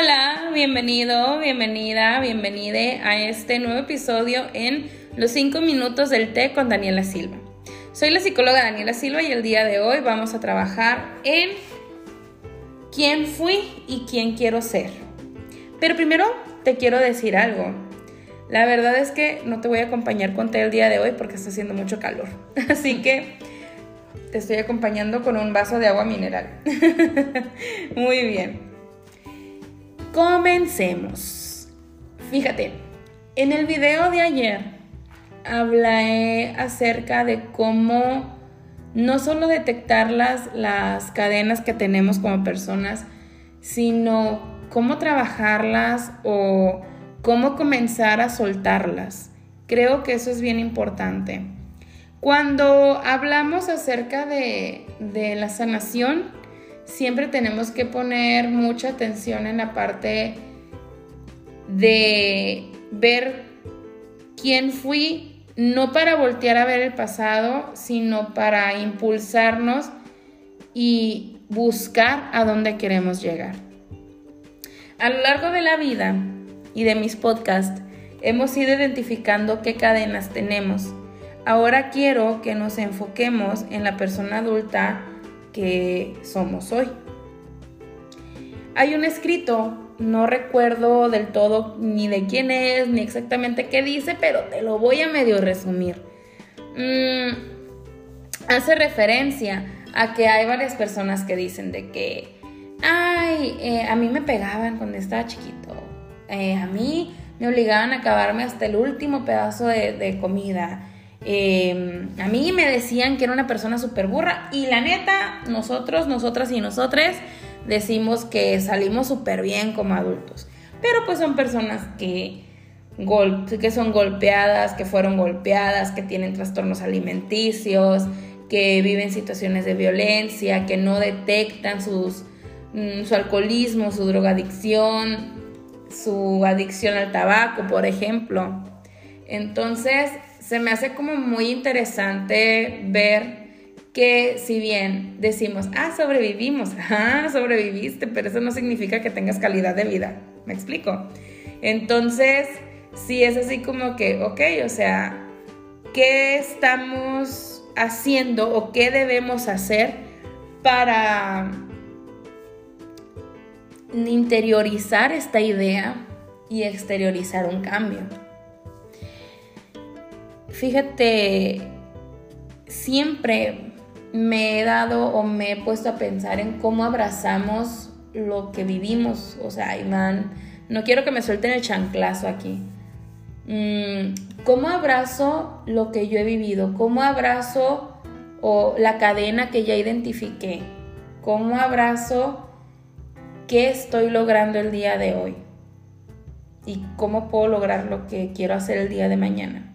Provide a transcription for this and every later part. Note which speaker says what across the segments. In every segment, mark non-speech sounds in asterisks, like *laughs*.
Speaker 1: Hola, bienvenido, bienvenida, bienvenide a este nuevo episodio en Los 5 minutos del té con Daniela Silva. Soy la psicóloga Daniela Silva y el día de hoy vamos a trabajar en quién fui y quién quiero ser. Pero primero te quiero decir algo. La verdad es que no te voy a acompañar con té el día de hoy porque está haciendo mucho calor. *laughs* Así que te estoy acompañando con un vaso de agua mineral. *laughs* Muy bien. Comencemos. Fíjate, en el video de ayer hablé acerca de cómo no solo detectar las, las cadenas que tenemos como personas, sino cómo trabajarlas o cómo comenzar a soltarlas. Creo que eso es bien importante. Cuando hablamos acerca de, de la sanación, siempre tenemos que poner mucha atención en la parte de ver quién fui, no para voltear a ver el pasado, sino para impulsarnos y buscar a dónde queremos llegar. A lo largo de la vida y de mis podcasts, hemos ido identificando qué cadenas tenemos. Ahora quiero que nos enfoquemos en la persona adulta somos hoy. Hay un escrito, no recuerdo del todo ni de quién es, ni exactamente qué dice, pero te lo voy a medio resumir. Mm, hace referencia a que hay varias personas que dicen de que, ay, eh, a mí me pegaban cuando estaba chiquito, eh, a mí me obligaban a acabarme hasta el último pedazo de comida. Em, a mí me decían que era una persona súper burra y la neta, nosotros, nosotras y nosotres decimos que salimos súper bien como adultos. Pero pues son personas que, que son golpeadas, que fueron golpeadas, que tienen trastornos alimenticios, que viven situaciones de violencia, que no detectan sus, mm, su alcoholismo, su drogadicción, su adicción al tabaco, por ejemplo. Entonces, se me hace como muy interesante ver que si bien decimos, ah, sobrevivimos, *laughs* ah, sobreviviste, pero eso no significa que tengas calidad de vida. ¿Me explico? Entonces, sí es así como que, ok, o sea, ¿qué estamos haciendo o qué debemos hacer para interiorizar esta idea y exteriorizar un cambio? Fíjate, siempre me he dado o me he puesto a pensar en cómo abrazamos lo que vivimos. O sea, Iván, no quiero que me suelten el chanclazo aquí. Mm, ¿Cómo abrazo lo que yo he vivido? ¿Cómo abrazo o la cadena que ya identifiqué? ¿Cómo abrazo qué estoy logrando el día de hoy? ¿Y cómo puedo lograr lo que quiero hacer el día de mañana?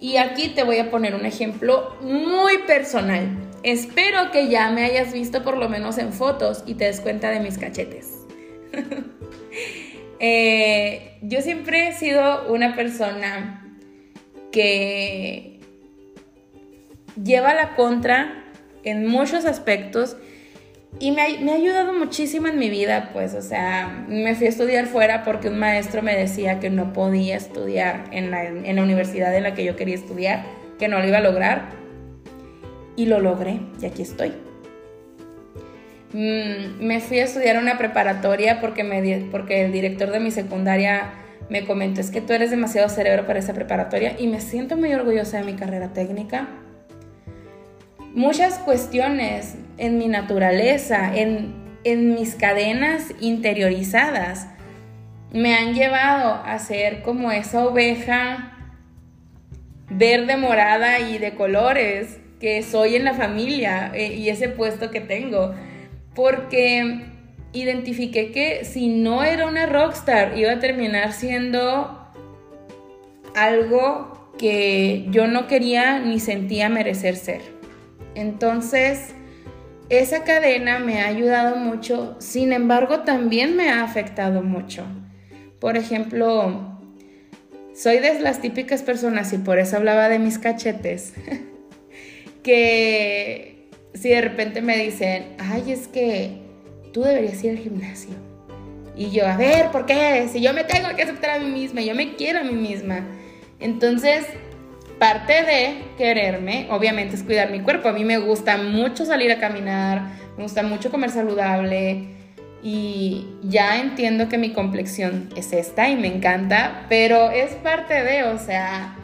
Speaker 1: Y aquí te voy a poner un ejemplo muy personal. Espero que ya me hayas visto por lo menos en fotos y te des cuenta de mis cachetes. *laughs* Eh, yo siempre he sido una persona que lleva la contra en muchos aspectos y me ha, ayudado muchísimo en mi vida, pues, o sea, me fui a estudiar fuera porque un maestro me decía que no podía estudiar en la, en la universidad en la que yo quería estudiar, que no lo iba a lograr. Y lo logré, y aquí estoy. Mm, me fui a estudiar una preparatoria porque, me, porque el director de mi secundaria me comentó, es que tú eres demasiado cerebro para esa preparatoria y me siento muy orgullosa de mi carrera técnica muchas cuestiones en mi naturaleza, en, mis cadenas interiorizadas, me han llevado a ser como esa oveja verde, morada y de colores que soy en la familia eh, y ese puesto que tengo. Porque identifiqué que si no era una rockstar iba a terminar siendo algo que yo no quería ni sentía merecer ser. Entonces, esa cadena me ha ayudado mucho, sin embargo, también me ha afectado mucho. Por ejemplo, soy de las típicas personas, y por eso hablaba de mis cachetes, *laughs* que si de repente me dicen, ay, es que tú deberías ir al gimnasio. Y yo, a ver, ¿por qué? Si yo me tengo que aceptar a mí misma, yo me quiero a mí misma. Entonces, parte de quererme, obviamente, es cuidar mi cuerpo. A mí me gusta mucho salir a caminar, me gusta mucho comer saludable y ya entiendo que mi complexión es esta y me encanta, pero es parte de, o sea,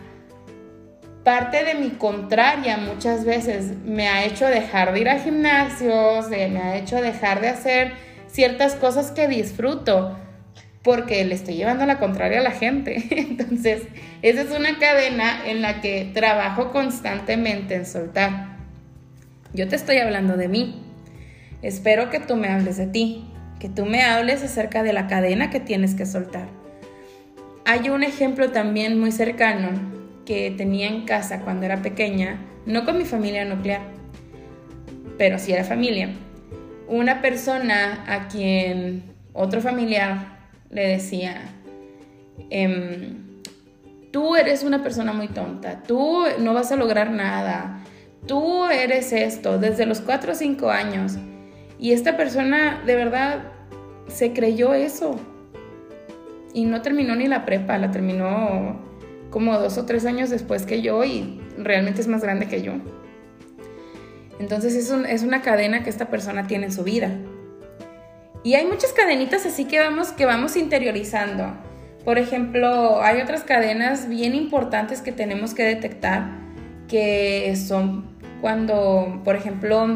Speaker 1: parte de mi contraria muchas veces me ha hecho dejar de ir a gimnasios, me ha hecho dejar de hacer ciertas cosas que disfruto porque le estoy llevando la contraria a la gente. *laughs* Entonces, esa es una cadena en la que trabajo constantemente en soltar. Yo te estoy hablando de mí. Espero que tú me hables de ti, que tú me hables acerca de la cadena que tienes que soltar. Hay un ejemplo también muy cercano que tenía en casa cuando era pequeña, no con mi familia nuclear, pero sí era familia. Una persona a quien otro familiar le decía, em, tú eres una persona muy tonta, tú no vas a lograr nada, tú eres esto desde los 4 o 5 años. Y esta persona de verdad se creyó eso. Y no terminó ni la prepa, la terminó como dos o tres años después que yo y realmente es más grande que yo. Entonces es, es una cadena que esta persona tiene en su vida. Y hay muchas cadenitas así que vamos, que vamos interiorizando. Por ejemplo, hay otras cadenas bien importantes que tenemos que detectar, que son cuando, por ejemplo,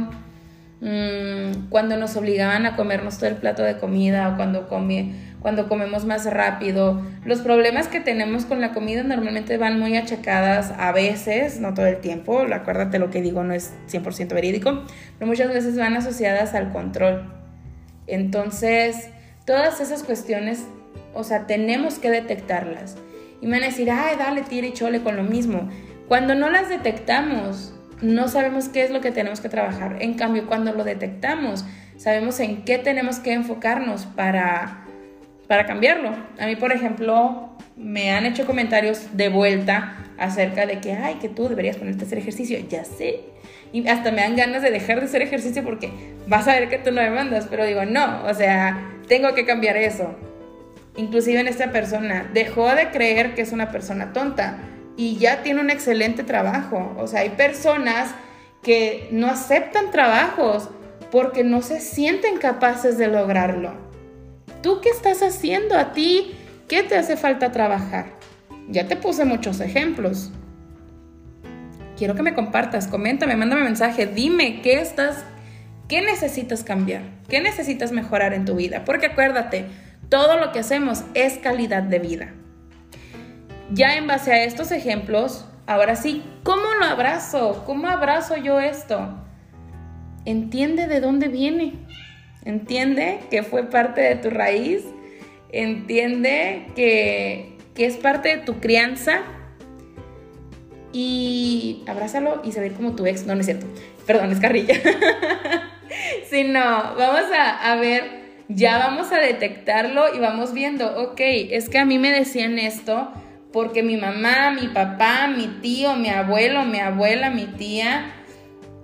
Speaker 1: mm, cuando nos obligaban a comernos todo el plato de comida o cuando comí cuando comemos más rápido. Los problemas que tenemos con la comida normalmente van muy achacadas a veces, no todo el tiempo, acuérdate lo que digo no es 100% verídico, pero muchas veces van asociadas al control. Entonces, todas esas cuestiones, o sea, tenemos que detectarlas. Y me van a decir, ay, dale, tira y chole con lo mismo. Cuando no las detectamos, no sabemos qué es lo que tenemos que trabajar. En cambio, cuando lo detectamos, sabemos en qué tenemos que enfocarnos para para cambiarlo. A mí, por ejemplo, me han hecho comentarios de vuelta acerca de que, ay, que tú deberías ponerte a hacer ejercicio. Ya sé. Y hasta me dan ganas de dejar de hacer ejercicio porque vas a ver que tú no me mandas. Pero digo, no, o sea, tengo que cambiar eso. Inclusive en esta persona, dejó de creer que es una persona tonta y ya tiene un excelente trabajo. O sea, hay personas que no aceptan trabajos porque no se sienten capaces de lograrlo. ¿Tú qué estás haciendo a ti? ¿Qué te hace falta trabajar? Ya te puse muchos ejemplos. Quiero que me compartas, coméntame, mándame mensaje, dime qué estás, qué necesitas cambiar, qué necesitas mejorar en tu vida. Porque acuérdate, todo lo que hacemos es calidad de vida. Ya en base a estos ejemplos, ahora sí, ¿cómo lo abrazo? ¿Cómo abrazo yo esto? Entiende de dónde viene. Entiende que fue parte de tu raíz. Entiende que, es parte de tu crianza. Y abrázalo y saber como tu ex. No, no es cierto. Perdón, es carrilla. *laughs* si no, vamos a, a ver, ya vamos a detectarlo y vamos viendo, ok, es que a mí me decían esto porque mi mamá, mi papá, mi tío, mi abuelo, mi abuela, mi tía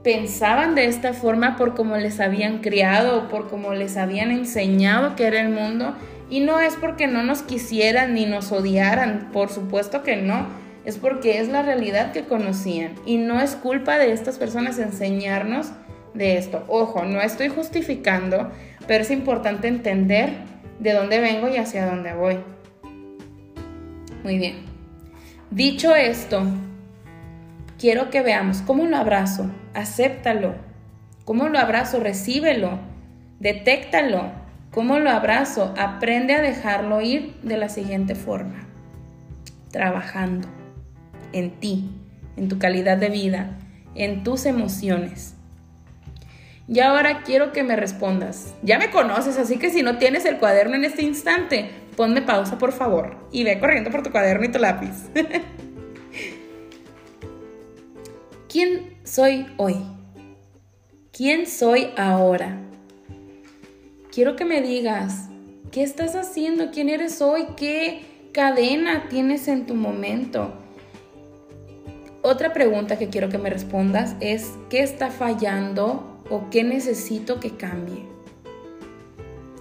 Speaker 1: pensaban de esta forma por cómo les habían criado, por cómo les habían enseñado que era el mundo. Y no es porque no nos quisieran ni nos odiaran, por supuesto que no. Es porque es la realidad que conocían. Y no es culpa de estas personas enseñarnos de esto. Ojo, no estoy justificando, pero es importante entender de dónde vengo y hacia dónde voy. Muy bien. Dicho esto, quiero que veamos cómo lo abrazo, acéptalo, cómo lo abrazo, recíbelo, detéctalo, cómo lo abrazo, aprende a dejarlo ir de la siguiente forma, trabajando en ti, en tu calidad de vida, en tus emociones. Y ahora quiero que me respondas. Ya me conoces, así que si no tienes el cuaderno en este instante, ponme pausa por favor y ve corriendo por tu cuaderno y tu lápiz. *laughs* ¿Quién soy hoy? ¿Quién soy ahora? Quiero que me digas, ¿qué estás haciendo? ¿Quién eres hoy? ¿Qué cadena tienes en tu momento? Otra pregunta que quiero que me respondas es, ¿qué está fallando o qué necesito que cambie?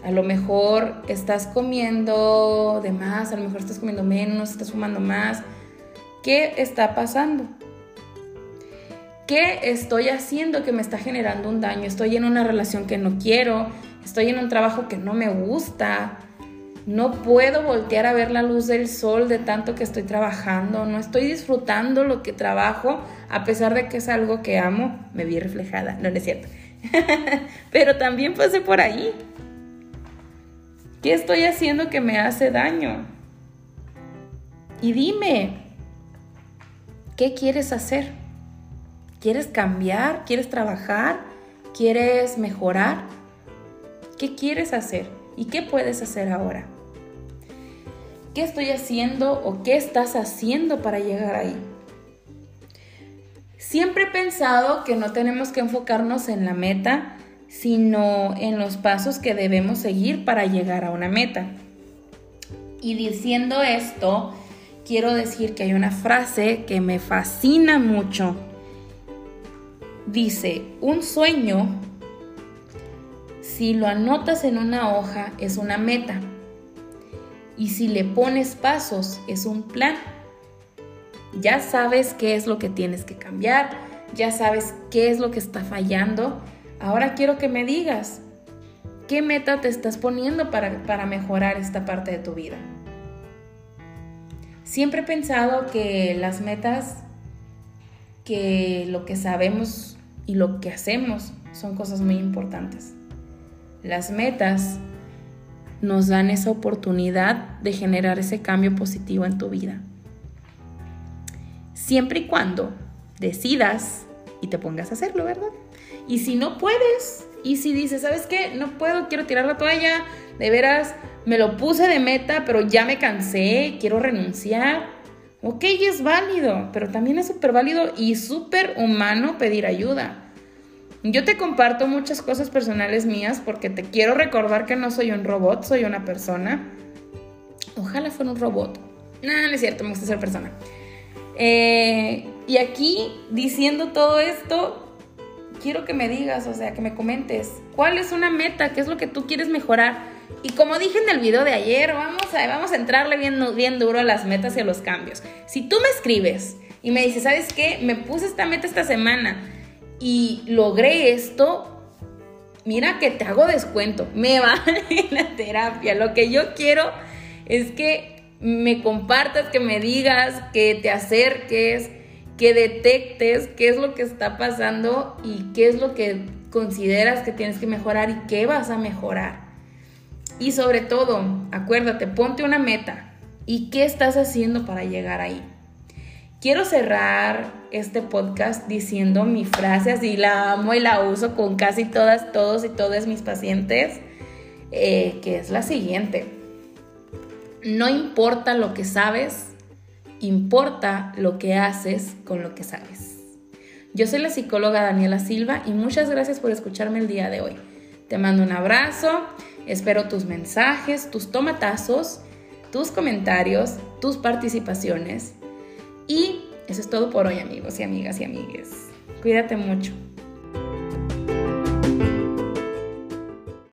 Speaker 1: A lo mejor estás comiendo de más, a lo mejor estás comiendo menos, estás fumando más. ¿Qué está pasando? ¿Qué estoy haciendo que me está generando un daño? Estoy en una relación que no quiero, estoy en un trabajo que no me gusta, no puedo voltear a ver la luz del sol de tanto que estoy trabajando, no estoy disfrutando lo que trabajo, a pesar de que es algo que amo, me vi reflejada, no, no es cierto. *laughs* Pero también pasé por ahí. ¿Qué estoy haciendo que me hace daño? Y dime, ¿qué quieres hacer? ¿Quieres cambiar? ¿Quieres trabajar? ¿Quieres mejorar? ¿Qué quieres hacer? ¿Y qué puedes hacer ahora? ¿Qué estoy haciendo o qué estás haciendo para llegar ahí? Siempre he pensado que no tenemos que enfocarnos en la meta, sino en los pasos que debemos seguir para llegar a una meta. Y diciendo esto, quiero decir que hay una frase que me fascina mucho dice, un sueño, si lo anotas en una hoja, es una meta. Y si le pones pasos, es un plan. Ya sabes qué es lo que tienes que cambiar, ya sabes qué es lo que está fallando. Ahora quiero que me digas, ¿qué meta te estás poniendo para, para mejorar esta parte de tu vida? Siempre he pensado que las metas, que lo que sabemos y lo que hacemos son cosas muy importantes. Las metas nos dan esa oportunidad de generar ese cambio positivo en tu vida. Siempre y cuando decidas y te pongas a hacerlo, ¿verdad? Y si no puedes, y si dices, ¿sabes qué? No puedo, quiero tirar la toalla, de veras, me lo puse de meta, pero ya me cansé, quiero renunciar, Ok, es válido, pero también es súper válido y súper humano pedir ayuda. Yo te comparto muchas cosas personales mías porque te quiero recordar que no soy un robot, soy una persona. Ojalá fuera un robot. No, no es cierto, me gusta ser persona. Eh, y aquí, diciendo todo esto, quiero que me digas, o sea, que me comentes, ¿cuál es una meta? ¿Qué es lo que tú quieres mejorar? Y como dije en el video de ayer, vamos a, vamos a entrarle bien, bien duro a las metas y a los cambios. Si tú me escribes y me dices, ¿sabes qué? Me puse esta meta esta semana y logré esto, mira que te hago descuento, me *laughs* va en la terapia. Lo que yo quiero es que me compartas, que me digas, que te acerques, que detectes qué es lo que está pasando y qué es lo que consideras que tienes que mejorar y qué vas a mejorar. Y sobre todo, acuérdate, ponte una meta. ¿Y qué estás haciendo para llegar ahí? Quiero cerrar este podcast diciendo mi frase, así la amo y la uso con casi todas, todos y todas mis pacientes, eh, que es la siguiente. No importa lo que sabes, importa lo que haces con lo que sabes. Yo soy la psicóloga Daniela Silva y muchas gracias por escucharme el día de hoy. Te mando un abrazo Espero tus mensajes, tus tomatazos, tus comentarios, tus participaciones. Y eso es todo por hoy amigos y amigas y amigues. Cuídate mucho.